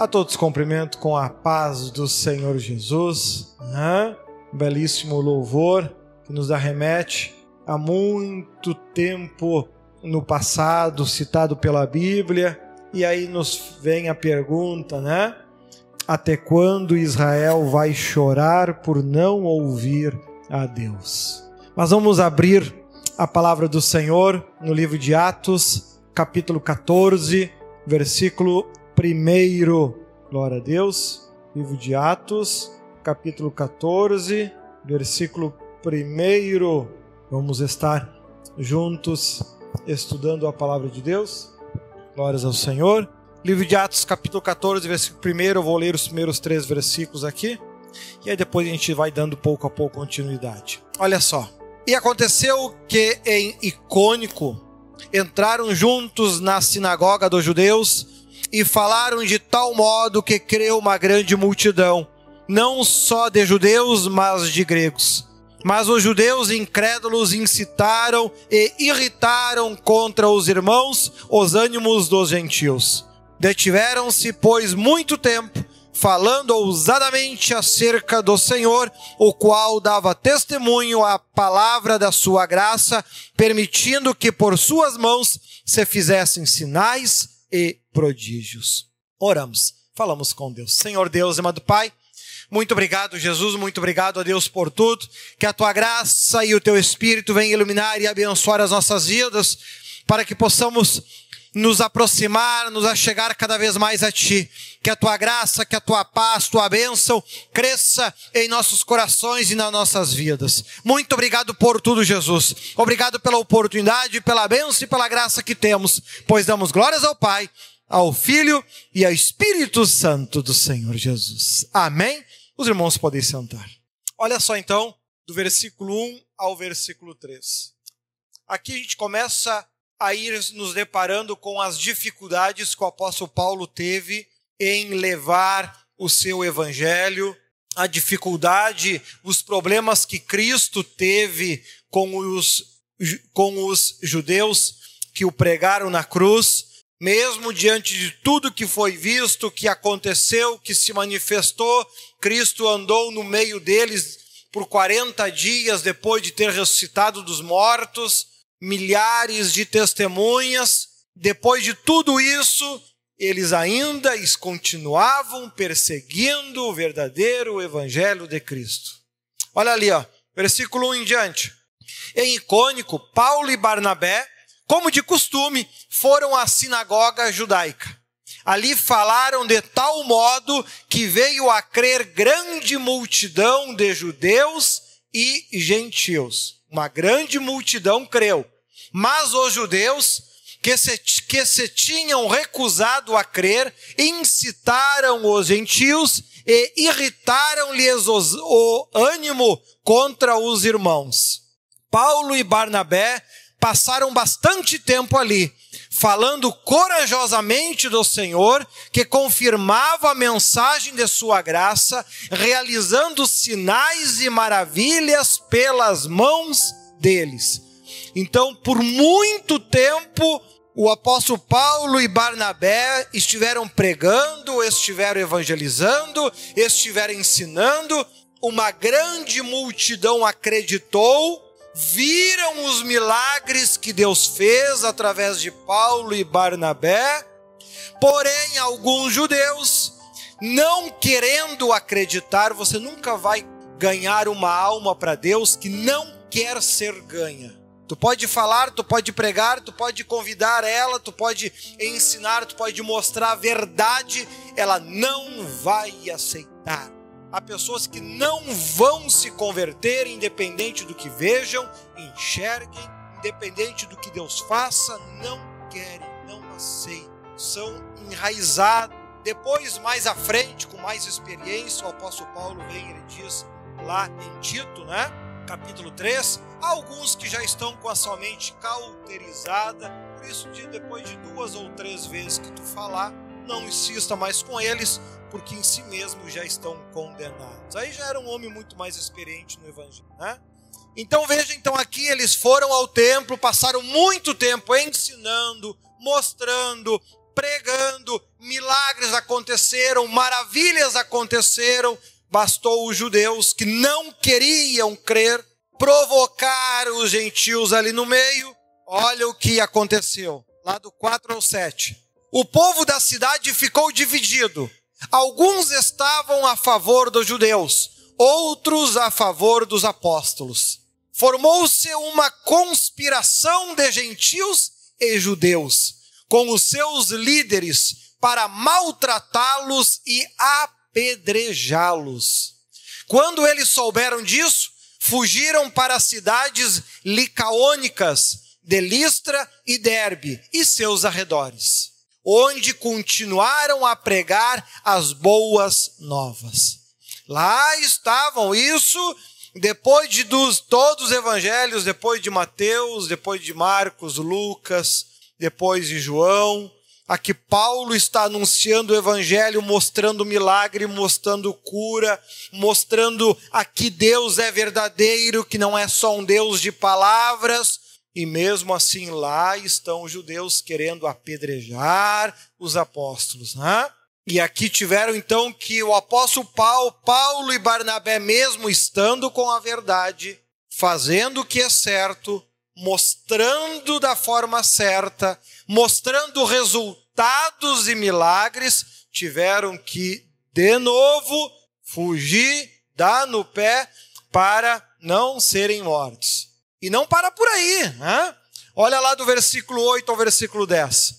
A todos cumprimento com a paz do Senhor Jesus. Né? Um belíssimo louvor que nos arremete a muito tempo no passado, citado pela Bíblia. E aí nos vem a pergunta, né? Até quando Israel vai chorar por não ouvir a Deus? Mas vamos abrir a palavra do Senhor no livro de Atos, capítulo 14, versículo 1. Glória a Deus. Livro de Atos, capítulo 14, versículo 1. Vamos estar juntos estudando a palavra de Deus. Glórias ao Senhor. Livro de Atos, capítulo 14, versículo 1. Eu vou ler os primeiros três versículos aqui. E aí depois a gente vai dando pouco a pouco continuidade. Olha só. E aconteceu que em Icônico entraram juntos na sinagoga dos judeus e falaram de tal modo que creu uma grande multidão, não só de judeus, mas de gregos. Mas os judeus incrédulos incitaram e irritaram contra os irmãos os ânimos dos gentios. Detiveram-se, pois, muito tempo falando ousadamente acerca do Senhor, o qual dava testemunho à palavra da sua graça, permitindo que por suas mãos se fizessem sinais e prodígios. Oramos, falamos com Deus. Senhor Deus, amado Pai, muito obrigado, Jesus, muito obrigado a Deus por tudo. Que a tua graça e o teu espírito venham iluminar e abençoar as nossas vidas, para que possamos nos aproximar, nos achegar cada vez mais a Ti. Que a Tua graça, que a Tua paz, Tua bênção cresça em nossos corações e nas nossas vidas. Muito obrigado por tudo, Jesus. Obrigado pela oportunidade, pela bênção e pela graça que temos, pois damos glórias ao Pai, ao Filho e ao Espírito Santo do Senhor Jesus. Amém? Os irmãos podem sentar. Olha só então, do versículo 1 ao versículo 3. Aqui a gente começa a ir nos deparando com as dificuldades que o apóstolo Paulo teve em levar o seu evangelho, a dificuldade, os problemas que Cristo teve com os, com os judeus que o pregaram na cruz, mesmo diante de tudo que foi visto, que aconteceu, que se manifestou, Cristo andou no meio deles por 40 dias depois de ter ressuscitado dos mortos milhares de testemunhas. Depois de tudo isso, eles ainda continuavam perseguindo o verdadeiro evangelho de Cristo. Olha ali, ó, versículo 1 em diante. Em icônico, Paulo e Barnabé, como de costume, foram à sinagoga judaica. Ali falaram de tal modo que veio a crer grande multidão de judeus e gentios uma grande multidão creu. Mas os judeus, que se, que se tinham recusado a crer, incitaram os gentios e irritaram-lhes o ânimo contra os irmãos. Paulo e Barnabé passaram bastante tempo ali, falando corajosamente do Senhor, que confirmava a mensagem de sua graça, realizando sinais e maravilhas pelas mãos deles. Então, por muito tempo, o apóstolo Paulo e Barnabé estiveram pregando, estiveram evangelizando, estiveram ensinando, uma grande multidão acreditou viram os milagres que Deus fez através de Paulo e Barnabé, porém, alguns judeus, não querendo acreditar, você nunca vai ganhar uma alma para Deus que não quer ser ganha. Tu pode falar, tu pode pregar, tu pode convidar ela, tu pode ensinar, tu pode mostrar a verdade, ela não vai aceitar. Há pessoas que não vão se converter, independente do que vejam, enxerguem, independente do que Deus faça, não querem, não aceitam, são enraizados. Depois, mais à frente, com mais experiência, o apóstolo Paulo vem, ele diz lá em Tito, né? Capítulo 3, há alguns que já estão com a sua mente cauterizada, por isso, depois de duas ou três vezes que tu falar, não insista mais com eles, porque em si mesmos já estão condenados. Aí já era um homem muito mais experiente no evangelho, né? Então veja, então aqui eles foram ao templo, passaram muito tempo ensinando, mostrando, pregando, milagres aconteceram, maravilhas aconteceram. Bastou os judeus que não queriam crer provocar os gentios ali no meio. Olha o que aconteceu, lá do 4 ao 7. O povo da cidade ficou dividido. Alguns estavam a favor dos judeus, outros a favor dos apóstolos. Formou-se uma conspiração de gentios e judeus, com os seus líderes, para maltratá-los e apedrejá-los. Quando eles souberam disso, fugiram para as cidades licaônicas de Listra e Derbe e seus arredores onde continuaram a pregar as boas novas. Lá estavam, isso depois de dos, todos os evangelhos, depois de Mateus, depois de Marcos, Lucas, depois de João, aqui Paulo está anunciando o evangelho, mostrando milagre, mostrando cura, mostrando aqui Deus é verdadeiro, que não é só um Deus de palavras, e mesmo assim, lá estão os judeus querendo apedrejar os apóstolos. Né? E aqui tiveram então que o apóstolo Paulo, Paulo e Barnabé, mesmo estando com a verdade, fazendo o que é certo, mostrando da forma certa, mostrando resultados e milagres, tiveram que, de novo, fugir, dar no pé para não serem mortos. E não para por aí. Né? Olha lá do versículo 8 ao versículo 10.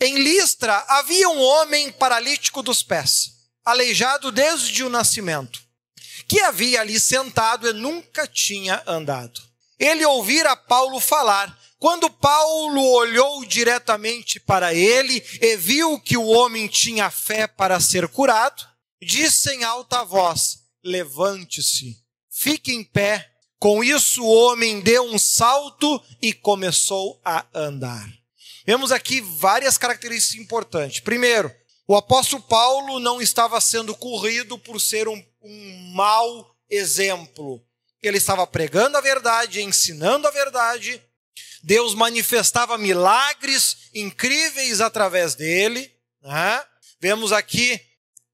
Em Listra havia um homem paralítico dos pés, aleijado desde o nascimento, que havia ali sentado e nunca tinha andado. Ele ouvira Paulo falar. Quando Paulo olhou diretamente para ele e viu que o homem tinha fé para ser curado, disse em alta voz: Levante-se, fique em pé com isso, o homem deu um salto e começou a andar. Vemos aqui várias características importantes. Primeiro, o apóstolo Paulo não estava sendo corrido por ser um, um mau exemplo. Ele estava pregando a verdade, ensinando a verdade. Deus manifestava milagres incríveis através dele. Né? Vemos aqui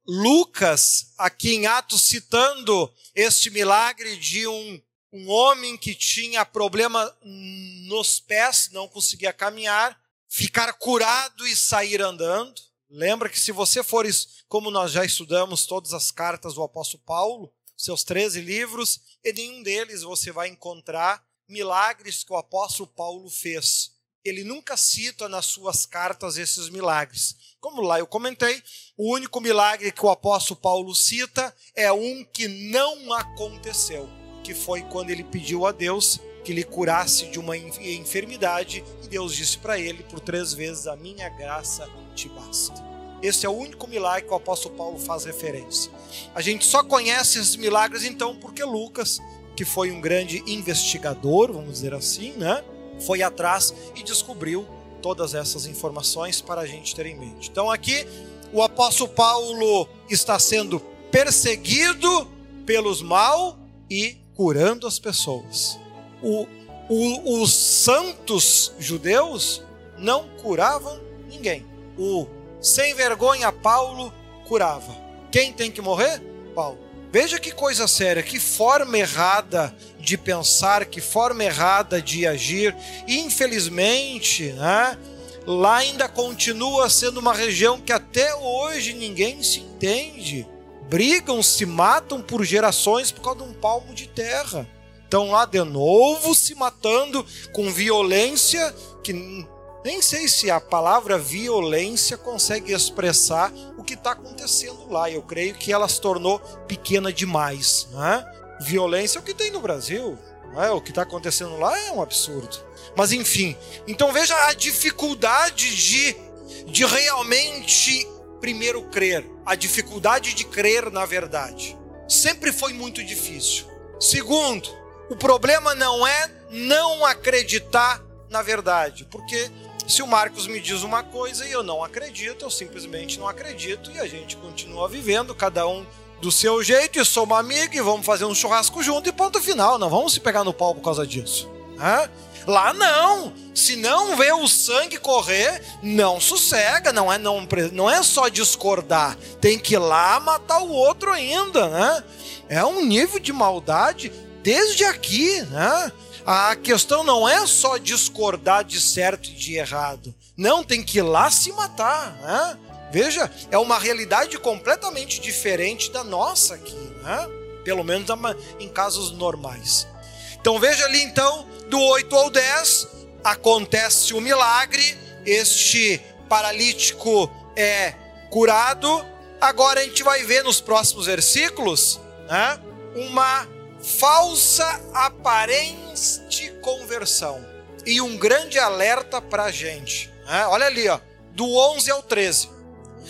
Lucas, aqui em Atos, citando este milagre de um um homem que tinha problema nos pés, não conseguia caminhar, ficar curado e sair andando. Lembra que se você for, como nós já estudamos todas as cartas do apóstolo Paulo, seus 13 livros, em nenhum deles você vai encontrar milagres que o apóstolo Paulo fez. Ele nunca cita nas suas cartas esses milagres. Como lá eu comentei, o único milagre que o apóstolo Paulo cita é um que não aconteceu que foi quando ele pediu a Deus que lhe curasse de uma enfermidade, e Deus disse para ele por três vezes: A minha graça te basta. Esse é o único milagre que o apóstolo Paulo faz referência. A gente só conhece esses milagres então porque Lucas, que foi um grande investigador, vamos dizer assim, né? Foi atrás e descobriu todas essas informações para a gente ter em mente. Então aqui o apóstolo Paulo está sendo perseguido pelos mal e curando as pessoas. O, o, os santos judeus não curavam ninguém. O sem vergonha Paulo curava. Quem tem que morrer? Paulo. Veja que coisa séria, que forma errada de pensar, que forma errada de agir. Infelizmente, né, lá ainda continua sendo uma região que até hoje ninguém se entende brigam, se matam por gerações por causa de um palmo de terra. Estão lá de novo se matando com violência que nem sei se a palavra violência consegue expressar o que está acontecendo lá. Eu creio que ela se tornou pequena demais. Né? Violência é o que tem no Brasil. Né? O que está acontecendo lá é um absurdo. Mas enfim, então veja a dificuldade de, de realmente primeiro crer, a dificuldade de crer na verdade. Sempre foi muito difícil. Segundo, o problema não é não acreditar na verdade, porque se o Marcos me diz uma coisa e eu não acredito, eu simplesmente não acredito e a gente continua vivendo, cada um do seu jeito, e sou uma amiga e vamos fazer um churrasco junto e ponto final. Não vamos se pegar no pau por causa disso. Né? Lá não. Se não vê o sangue correr, não sossega, não é não, não é só discordar, tem que ir lá matar o outro ainda, né? É um nível de maldade desde aqui, né? A questão não é só discordar de certo e de errado. Não, tem que ir lá se matar, né? Veja, é uma realidade completamente diferente da nossa aqui, né? Pelo menos em casos normais. Então veja ali então, do 8 ao 10, acontece o milagre, este paralítico é curado. Agora a gente vai ver nos próximos versículos né, uma falsa aparente conversão e um grande alerta para a gente. Né? Olha ali, ó, do 11 ao 13.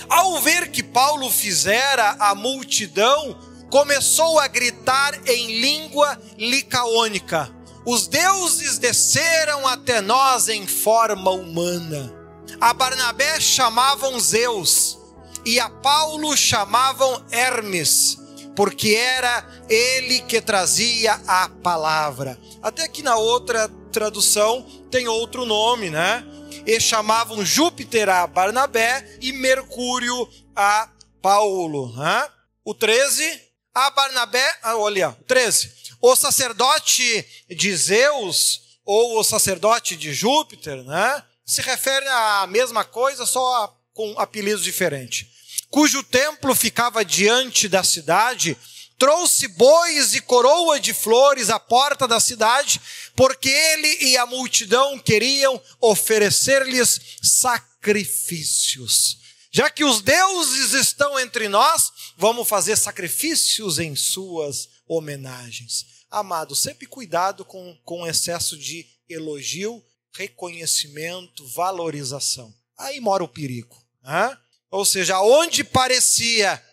Ao ver que Paulo fizera a multidão, começou a gritar em língua licaônica os deuses desceram até nós em forma humana. A Barnabé chamavam Zeus e a Paulo chamavam Hermes, porque era ele que trazia a palavra. Até que na outra tradução tem outro nome, né? E chamavam Júpiter a Barnabé e Mercúrio a Paulo. Né? O 13, a Barnabé, ah, olha, 13 o sacerdote de Zeus ou o sacerdote de Júpiter, né? Se refere à mesma coisa, só com apelidos diferentes. Cujo templo ficava diante da cidade, trouxe bois e coroa de flores à porta da cidade, porque ele e a multidão queriam oferecer-lhes sacrifícios. Já que os deuses estão entre nós, vamos fazer sacrifícios em suas homenagens. Amado, sempre cuidado com, com excesso de elogio, reconhecimento, valorização. Aí mora o perigo. Né? Ou seja, onde parecia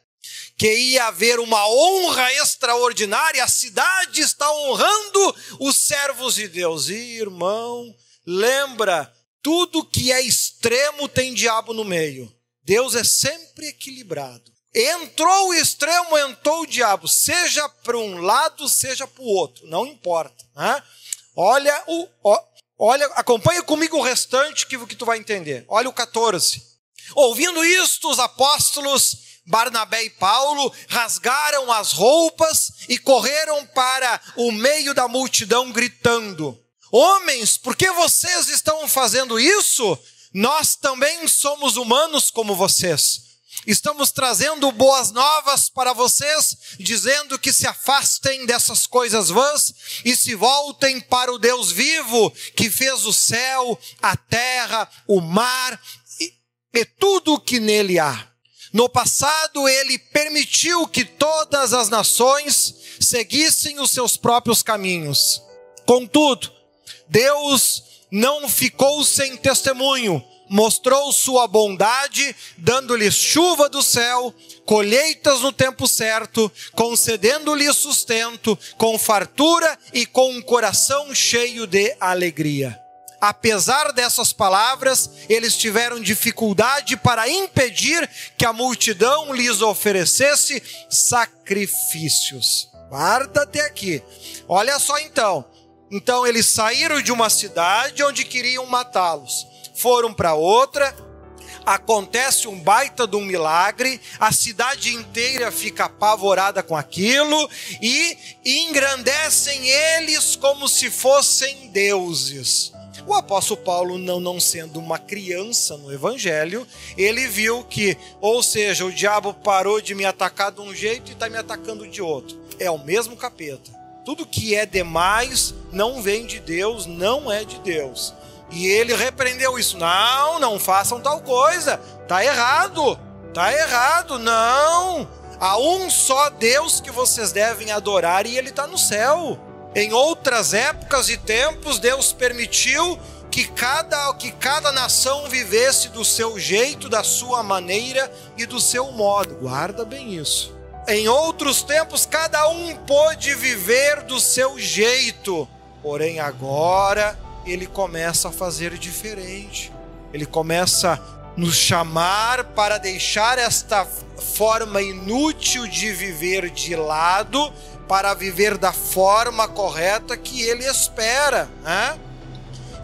que ia haver uma honra extraordinária, a cidade está honrando os servos de Deus. E, irmão, lembra, tudo que é extremo tem diabo no meio. Deus é sempre equilibrado. Entrou o extremo, entrou o diabo, seja para um lado, seja para o outro, não importa. Né? Olha o, olha, acompanha comigo o restante que, que tu vai entender. Olha o 14. Ouvindo isto, os apóstolos Barnabé e Paulo rasgaram as roupas e correram para o meio da multidão gritando: Homens, por que vocês estão fazendo isso? Nós também somos humanos como vocês. Estamos trazendo boas novas para vocês, dizendo que se afastem dessas coisas vãs e se voltem para o Deus vivo, que fez o céu, a terra, o mar e, e tudo o que nele há. No passado, ele permitiu que todas as nações seguissem os seus próprios caminhos. Contudo, Deus não ficou sem testemunho mostrou sua bondade, dando-lhes chuva do céu, colheitas no tempo certo, concedendo-lhes sustento, com fartura e com um coração cheio de alegria. Apesar dessas palavras, eles tiveram dificuldade para impedir que a multidão lhes oferecesse sacrifícios. Guarda até aqui. Olha só então. Então eles saíram de uma cidade onde queriam matá-los foram para outra, acontece um baita de um milagre, a cidade inteira fica apavorada com aquilo e engrandecem eles como se fossem deuses. O apóstolo Paulo, não, não sendo uma criança no evangelho, ele viu que, ou seja, o diabo parou de me atacar de um jeito e está me atacando de outro. É o mesmo capeta. Tudo que é demais não vem de Deus, não é de Deus. E ele repreendeu isso. Não, não façam tal coisa. Tá errado. Tá errado. Não. Há um só Deus que vocês devem adorar e ele está no céu. Em outras épocas e tempos, Deus permitiu que cada, que cada nação vivesse do seu jeito, da sua maneira e do seu modo. Guarda bem isso. Em outros tempos, cada um pôde viver do seu jeito. Porém, agora ele começa a fazer diferente. Ele começa nos chamar para deixar esta forma inútil de viver de lado para viver da forma correta que ele espera, né?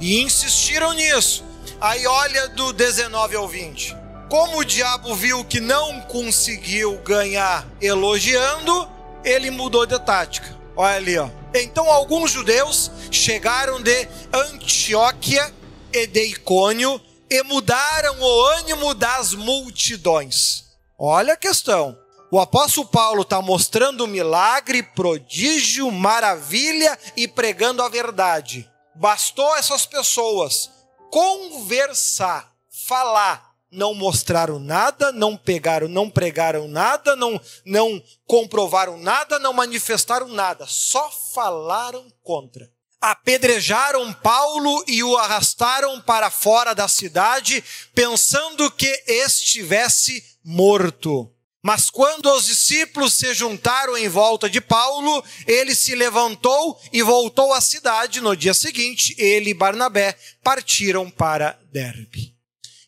E insistiram nisso. Aí olha do 19 ao 20. Como o diabo viu que não conseguiu ganhar elogiando, ele mudou de tática. Olha ali, ó. Então alguns judeus chegaram de Antioquia e de Icônio e mudaram o ânimo das multidões. Olha a questão. O apóstolo Paulo está mostrando milagre, prodígio, maravilha e pregando a verdade. Bastou essas pessoas conversar, falar, não mostraram nada, não pegaram, não pregaram nada, não, não comprovaram nada, não manifestaram nada, só falaram contra. Apedrejaram Paulo e o arrastaram para fora da cidade, pensando que estivesse morto. Mas quando os discípulos se juntaram em volta de Paulo, ele se levantou e voltou à cidade. No dia seguinte, ele e Barnabé partiram para Derbe.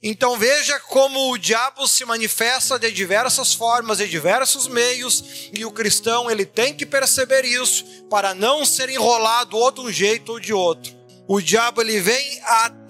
Então veja como o diabo se manifesta de diversas formas, de diversos meios, e o cristão ele tem que perceber isso para não ser enrolado ou de um jeito ou de outro. O diabo ele vem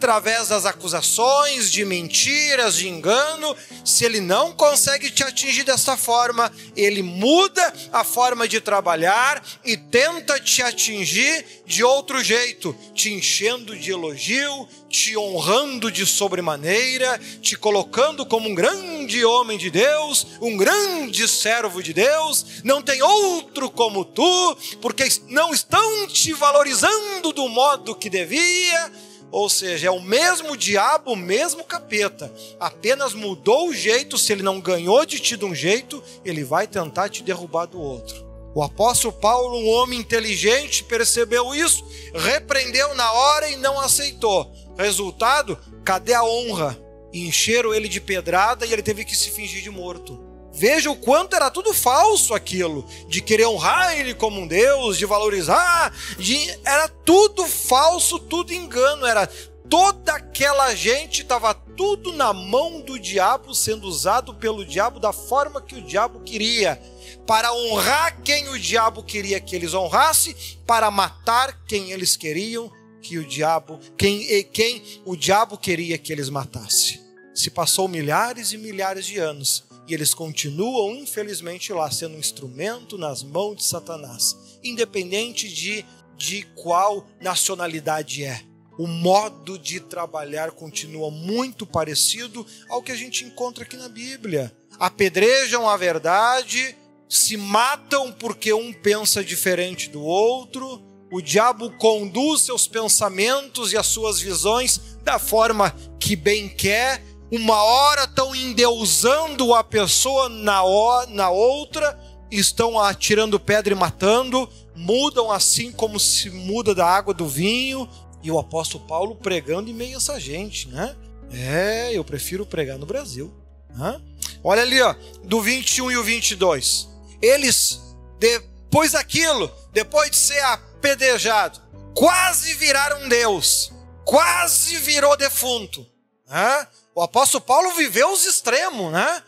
através das acusações, de mentiras, de engano. Se ele não consegue te atingir dessa forma, ele muda a forma de trabalhar e tenta te atingir de outro jeito, te enchendo de elogio, te honrando de sobremaneira, te colocando como um grande homem de Deus, um grande servo de Deus. Não tem outro como tu, porque não estão te valorizando do modo que devia ou seja, é o mesmo diabo, o mesmo capeta. Apenas mudou o jeito, se ele não ganhou de ti de um jeito, ele vai tentar te derrubar do outro. O apóstolo Paulo, um homem inteligente, percebeu isso, repreendeu na hora e não aceitou. Resultado, cadê a honra? Encheram ele de pedrada e ele teve que se fingir de morto. Veja o quanto era tudo falso aquilo, de querer honrar ele como um Deus, de valorizar, de... era tudo falso, tudo engano, era toda aquela gente estava tudo na mão do diabo, sendo usado pelo diabo da forma que o diabo queria, para honrar quem o diabo queria que eles honrassem, para matar quem eles queriam que o diabo, quem quem o diabo queria que eles matassem. Se passou milhares e milhares de anos e eles continuam, infelizmente, lá sendo um instrumento nas mãos de Satanás, independente de, de qual nacionalidade é. O modo de trabalhar continua muito parecido ao que a gente encontra aqui na Bíblia. Apedrejam a verdade, se matam porque um pensa diferente do outro, o diabo conduz seus pensamentos e as suas visões da forma que bem quer uma hora estão endeusando a pessoa, na, na outra estão atirando pedra e matando, mudam assim como se muda da água do vinho, e o apóstolo Paulo pregando em meio a essa gente, né? É, eu prefiro pregar no Brasil. Né? Olha ali, ó, do 21 e o 22. Eles, depois daquilo, depois de ser apedrejado, quase viraram Deus, quase virou defunto. Né? O apóstolo Paulo viveu os extremos, né?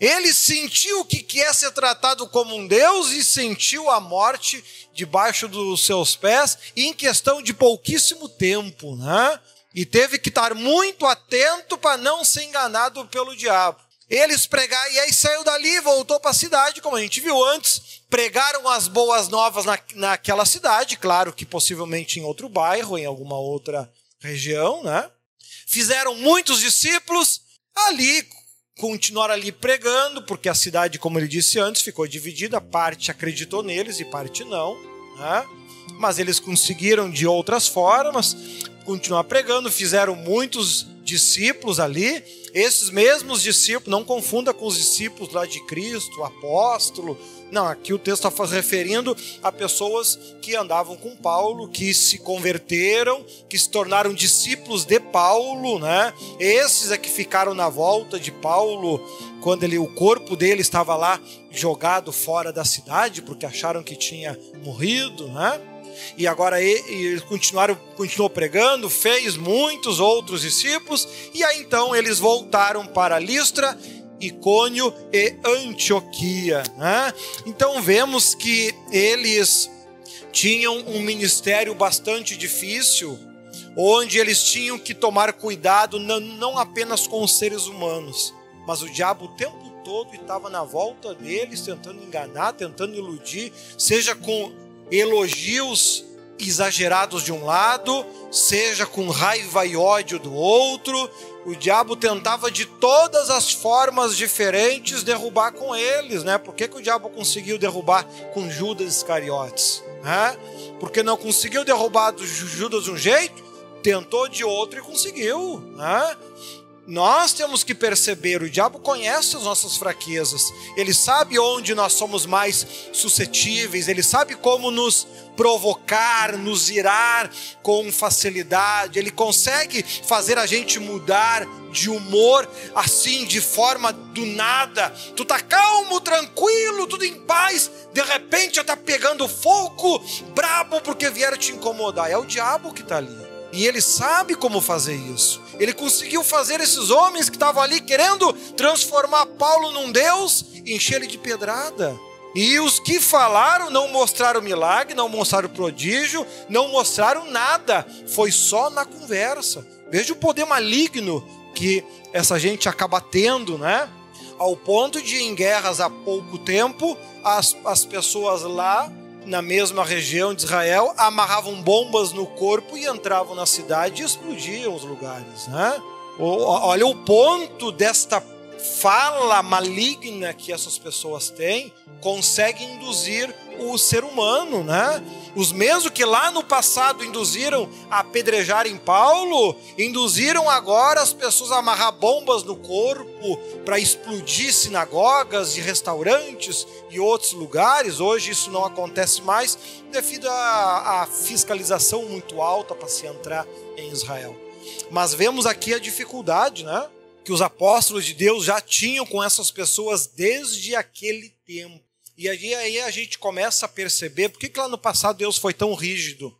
Ele sentiu o que é ser tratado como um Deus e sentiu a morte debaixo dos seus pés em questão de pouquíssimo tempo, né? E teve que estar muito atento para não ser enganado pelo diabo. Eles pregaram, e aí saiu dali, voltou para a cidade, como a gente viu antes, pregaram as boas novas na, naquela cidade, claro que possivelmente em outro bairro, em alguma outra região, né? Fizeram muitos discípulos, ali continuaram ali pregando, porque a cidade, como ele disse antes, ficou dividida, parte acreditou neles e parte não, né? mas eles conseguiram de outras formas continuar pregando, fizeram muitos discípulos ali, esses mesmos discípulos, não confunda com os discípulos lá de Cristo, apóstolo, não, aqui o texto está referindo a pessoas que andavam com Paulo, que se converteram, que se tornaram discípulos de Paulo, né? Esses é que ficaram na volta de Paulo quando ele, o corpo dele estava lá jogado fora da cidade, porque acharam que tinha morrido, né? e agora ele continuaram, continuou pregando, fez muitos outros discípulos, e aí então eles voltaram para Listra, Icônio e Antioquia. Né? Então vemos que eles tinham um ministério bastante difícil, onde eles tinham que tomar cuidado não apenas com os seres humanos, mas o diabo o tempo todo estava na volta deles, tentando enganar, tentando iludir, seja com elogios exagerados de um lado, seja com raiva e ódio do outro. O diabo tentava de todas as formas diferentes derrubar com eles, né? Por que, que o diabo conseguiu derrubar com Judas Iscariotes? Né? Porque não conseguiu derrubar Judas de um jeito, tentou de outro e conseguiu. Né? Nós temos que perceber, o diabo conhece as nossas fraquezas, ele sabe onde nós somos mais suscetíveis, ele sabe como nos provocar, nos irar com facilidade, ele consegue fazer a gente mudar de humor assim, de forma do nada. Tu tá calmo, tranquilo, tudo em paz, de repente já tá pegando fogo, brabo porque vieram te incomodar. É o diabo que tá ali. E ele sabe como fazer isso. Ele conseguiu fazer esses homens que estavam ali querendo transformar Paulo num Deus, encher ele de pedrada. E os que falaram não mostraram milagre, não mostraram prodígio, não mostraram nada. Foi só na conversa. Veja o poder maligno que essa gente acaba tendo, né? Ao ponto de, em guerras há pouco tempo, as, as pessoas lá na mesma região de Israel, amarravam bombas no corpo e entravam na cidade e explodiam os lugares. Né? Olha o ponto desta fala maligna que essas pessoas têm, consegue induzir o ser humano, né? Os mesmos que lá no passado induziram a apedrejarem Paulo, induziram agora as pessoas a amarrar bombas no corpo para explodir sinagogas e restaurantes e outros lugares. Hoje isso não acontece mais devido à fiscalização muito alta para se entrar em Israel. Mas vemos aqui a dificuldade, né? Que os apóstolos de Deus já tinham com essas pessoas desde aquele tempo. E aí, a gente começa a perceber por que, lá no passado Deus foi tão rígido.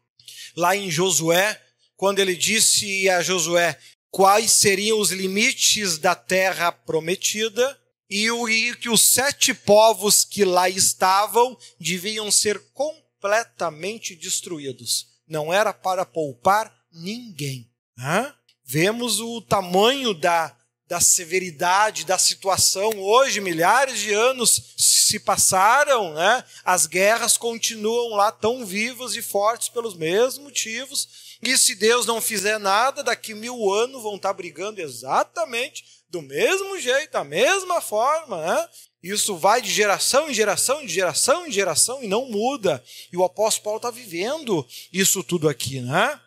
Lá em Josué, quando ele disse a Josué quais seriam os limites da terra prometida, e, e que os sete povos que lá estavam deviam ser completamente destruídos. Não era para poupar ninguém. Hã? Vemos o tamanho da, da severidade da situação. Hoje, milhares de anos se passaram, né? as guerras continuam lá tão vivas e fortes pelos mesmos motivos. E se Deus não fizer nada, daqui mil anos vão estar brigando exatamente do mesmo jeito, da mesma forma. Né? Isso vai de geração em geração, de geração em geração e não muda. E o apóstolo Paulo está vivendo isso tudo aqui. Né?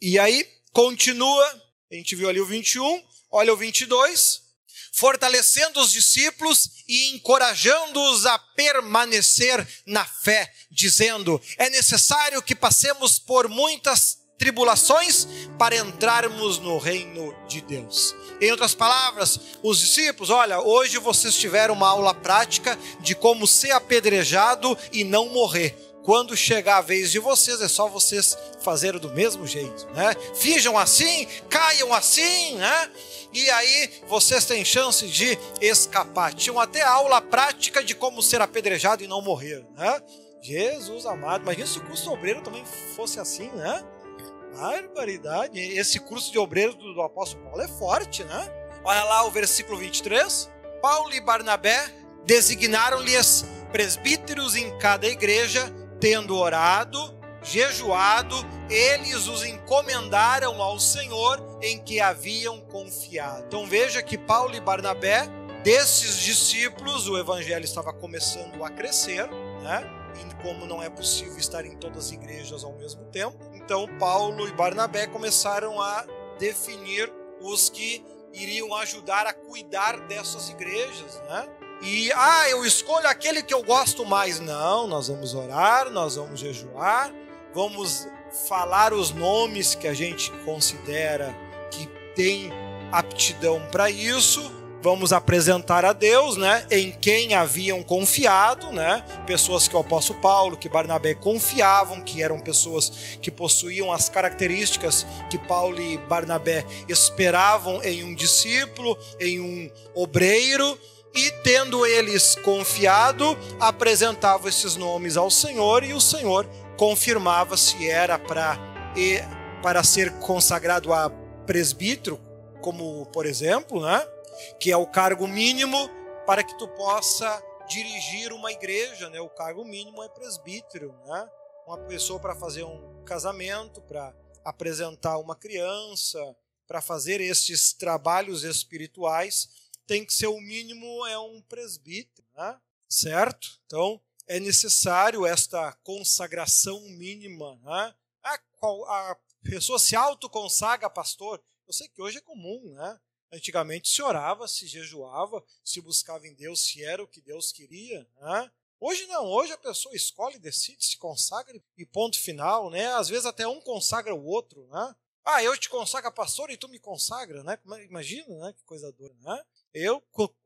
E aí continua, a gente viu ali o 21, olha o 22 fortalecendo os discípulos e encorajando-os a permanecer na fé, dizendo: é necessário que passemos por muitas tribulações para entrarmos no reino de Deus. Em outras palavras, os discípulos, olha, hoje vocês tiveram uma aula prática de como ser apedrejado e não morrer. Quando chegar a vez de vocês, é só vocês fazerem do mesmo jeito, né? Fijam assim, caiam assim, né? e aí vocês têm chance de escapar. Tinham até aula prática de como ser apedrejado e não morrer, né? Jesus amado, imagina se o curso obreiro também fosse assim, né? Barbaridade. Esse curso de obreiro do, do apóstolo Paulo é forte, né? Olha lá o versículo 23. Paulo e Barnabé designaram-lhes presbíteros em cada igreja, tendo orado jejuado, eles os encomendaram ao Senhor em que haviam confiado. Então veja que Paulo e Barnabé, desses discípulos, o evangelho estava começando a crescer, né? E como não é possível estar em todas as igrejas ao mesmo tempo, então Paulo e Barnabé começaram a definir os que iriam ajudar a cuidar dessas igrejas, né? E ah, eu escolho aquele que eu gosto mais. Não, nós vamos orar, nós vamos jejuar, vamos falar os nomes que a gente considera que tem aptidão para isso, vamos apresentar a Deus, né, em quem haviam confiado, né, pessoas que o apóstolo Paulo, que Barnabé confiavam, que eram pessoas que possuíam as características que Paulo e Barnabé esperavam em um discípulo, em um obreiro, e tendo eles confiado, apresentavam esses nomes ao Senhor e o Senhor confirmava se era para para ser consagrado a presbítero, como por exemplo, né? que é o cargo mínimo para que tu possa dirigir uma igreja, né? O cargo mínimo é presbítero, né? Uma pessoa para fazer um casamento, para apresentar uma criança, para fazer estes trabalhos espirituais, tem que ser o mínimo é um presbítero, né? Certo? Então, é necessário esta consagração mínima, né? A, a pessoa se autoconsagra pastor. Eu sei que hoje é comum, né? Antigamente se orava, se jejuava, se buscava em Deus se era o que Deus queria. Né? Hoje não, hoje a pessoa escolhe, decide, se consagra e ponto final, né? Às vezes até um consagra o outro, né? Ah, eu te consagro pastor e tu me consagra, né? Imagina, né? Que coisa dura, né? Eu,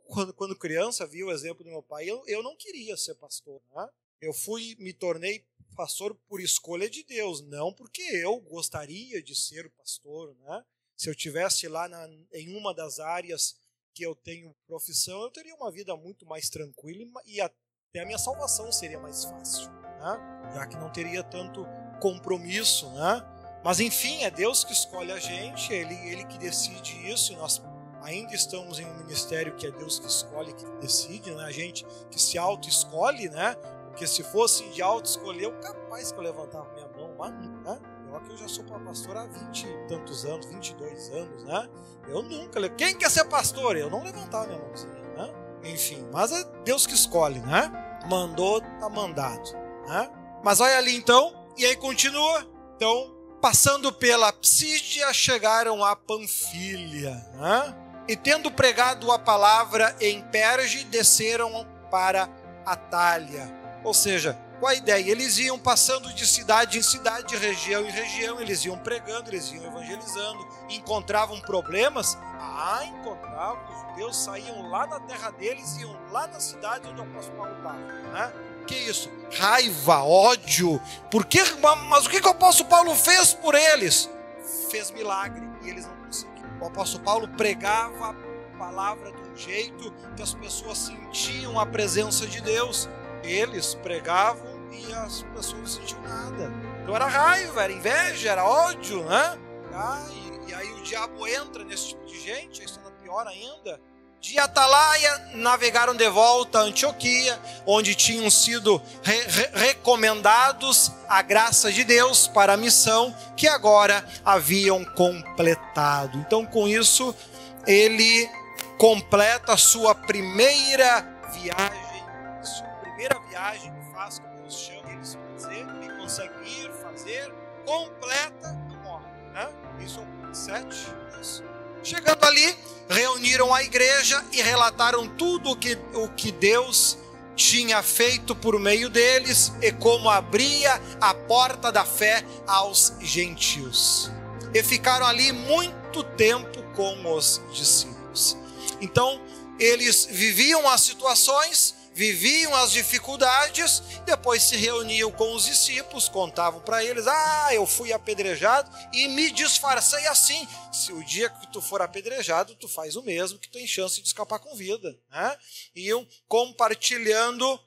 quando, quando criança, vi o exemplo do meu pai, eu, eu não queria ser pastor, né? Eu fui, me tornei pastor por escolha de Deus, não porque eu gostaria de ser pastor, né? Se eu tivesse lá na, em uma das áreas que eu tenho profissão, eu teria uma vida muito mais tranquila e até a minha salvação seria mais fácil, né? já que não teria tanto compromisso. Né? Mas enfim, é Deus que escolhe a gente, ele, ele que decide isso, e nós ainda estamos em um ministério que é Deus que escolhe, que decide, né? a gente que se auto-escolhe, né? porque se fosse de auto-escolher, eu capaz que eu levantava minha mão, mas né? que eu já sou pastor há 20 e tantos anos, 22 anos, né? Eu nunca. Quem quer ser pastor? Eu não levantava minha mãozinha, né? Enfim, mas é Deus que escolhe, né? Mandou, tá mandado, né? Mas olha ali então, e aí continua. Então, passando pela Psídia, chegaram a Panfilha, né? E tendo pregado a palavra em Perge, desceram para Atália. Ou seja, com a ideia. Eles iam passando de cidade em cidade, de região em região, eles iam pregando, eles iam evangelizando, encontravam problemas. Ah, encontravam, os judeus saíam lá da terra deles, iam lá na cidade onde o apóstolo Paulo estava. Né? Que isso? Raiva, ódio. Por que, mas o que, que o apóstolo Paulo fez por eles? Fez milagre e eles não. O apóstolo Paulo pregava a palavra de um jeito que as pessoas sentiam a presença de Deus. Eles pregavam e as pessoas não sentiam nada. Então era raiva, era inveja, era ódio, né? Ah, e, e, aí o diabo entra nesse tipo de gente, aí está pior ainda. De Atalaia navegaram de volta a Antioquia, onde tinham sido re re recomendados a graça de Deus para a missão que agora haviam completado. Então, com isso, ele completa a sua primeira viagem, a sua primeira viagem que faz Deus chama eles fazer, ele consegue ir, fazer, completa e morre. Né? Isso é o 7. Isso. Chegando ali, reuniram a igreja e relataram tudo o que, o que Deus tinha feito por meio deles e como abria a porta da fé aos gentios. E ficaram ali muito tempo com os discípulos. Então, eles viviam as situações viviam as dificuldades, depois se reuniam com os discípulos, contavam para eles: Ah, eu fui apedrejado e me disfarcei assim. Se o dia que tu for apedrejado, tu faz o mesmo, que tu tem chance de escapar com vida. Né? Iam compartilhando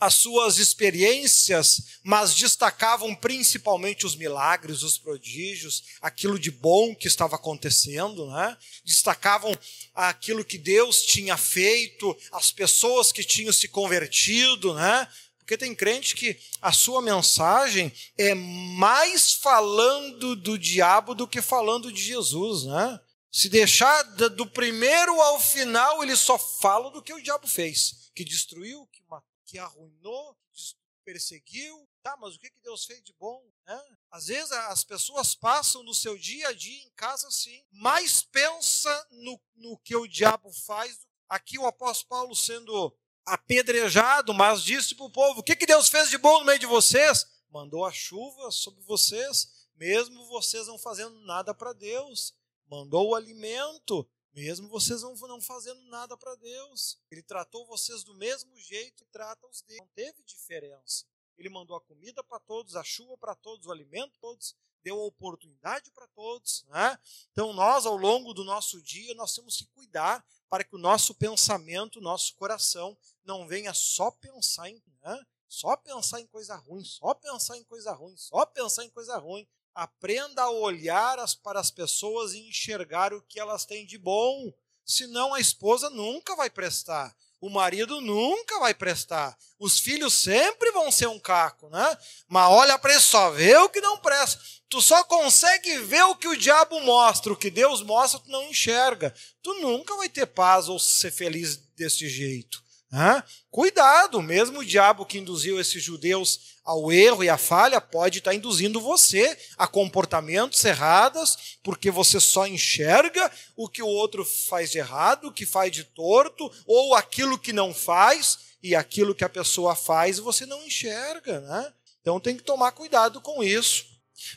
as suas experiências, mas destacavam principalmente os milagres, os prodígios, aquilo de bom que estava acontecendo, né? destacavam aquilo que Deus tinha feito, as pessoas que tinham se convertido, né? Porque tem crente que a sua mensagem é mais falando do diabo do que falando de Jesus, né? Se deixar do primeiro ao final, ele só fala do que o diabo fez, que destruiu, que matou que arruinou, que perseguiu. Tá, mas o que Deus fez de bom? Né? Às vezes as pessoas passam no seu dia a dia em casa assim, mais pensa no, no que o diabo faz. Aqui o apóstolo Paulo sendo apedrejado, mas disse para o povo: o que Deus fez de bom no meio de vocês? Mandou a chuva sobre vocês, mesmo vocês não fazendo nada para Deus. Mandou o alimento, mesmo vocês não, não fazendo nada para Deus. Ele tratou vocês do mesmo jeito que trata os deles. Não teve diferença. Ele mandou a comida para todos, a chuva para todos, o alimento para todos, deu a oportunidade para todos. Né? Então, nós, ao longo do nosso dia, nós temos que cuidar para que o nosso pensamento, nosso coração, não venha só pensar em. Né? Só pensar em coisa ruim, só pensar em coisa ruim, só pensar em coisa ruim. Aprenda a olhar as, para as pessoas e enxergar o que elas têm de bom. Senão a esposa nunca vai prestar. O marido nunca vai prestar. Os filhos sempre vão ser um caco, né? Mas olha para isso, só vê o que não presta. Tu só consegue ver o que o diabo mostra, o que Deus mostra, tu não enxerga. Tu nunca vai ter paz ou ser feliz desse jeito. Né? Cuidado, mesmo o diabo que induziu esses judeus ao erro e à falha pode estar induzindo você a comportamentos errados, porque você só enxerga o que o outro faz de errado, o que faz de torto, ou aquilo que não faz, e aquilo que a pessoa faz você não enxerga. Né? Então tem que tomar cuidado com isso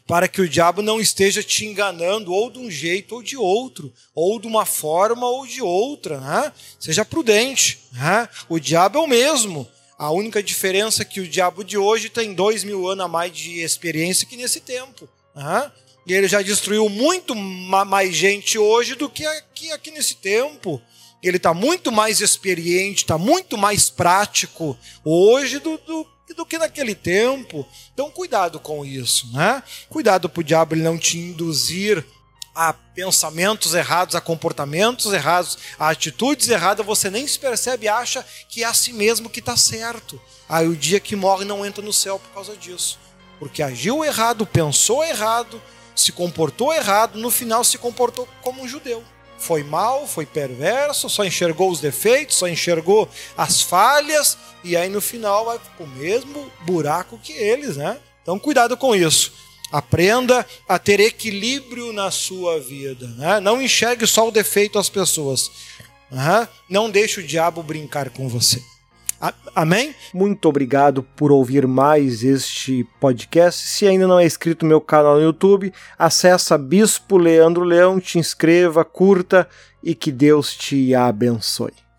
para que o diabo não esteja te enganando ou de um jeito ou de outro, ou de uma forma ou de outra. Né? Seja prudente. Né? O diabo é o mesmo. A única diferença é que o diabo de hoje tem dois mil anos a mais de experiência que nesse tempo. Né? E ele já destruiu muito mais gente hoje do que aqui, aqui nesse tempo. Ele está muito mais experiente, está muito mais prático hoje do, do do que naquele tempo. Então, cuidado com isso, né? Cuidado para o diabo ele não te induzir a pensamentos errados, a comportamentos errados, a atitudes erradas, você nem se percebe e acha que é a si mesmo que está certo. Aí o dia que morre não entra no céu por causa disso. Porque agiu errado, pensou errado, se comportou errado, no final se comportou como um judeu foi mal, foi perverso, só enxergou os defeitos, só enxergou as falhas e aí no final vai com o mesmo buraco que eles, né? Então cuidado com isso. Aprenda a ter equilíbrio na sua vida. Né? Não enxergue só o defeito às pessoas. Né? Não deixe o diabo brincar com você. Amém? Muito obrigado por ouvir mais este podcast. Se ainda não é inscrito no meu canal no YouTube, acessa Bispo Leandro Leão, te inscreva, curta e que Deus te abençoe.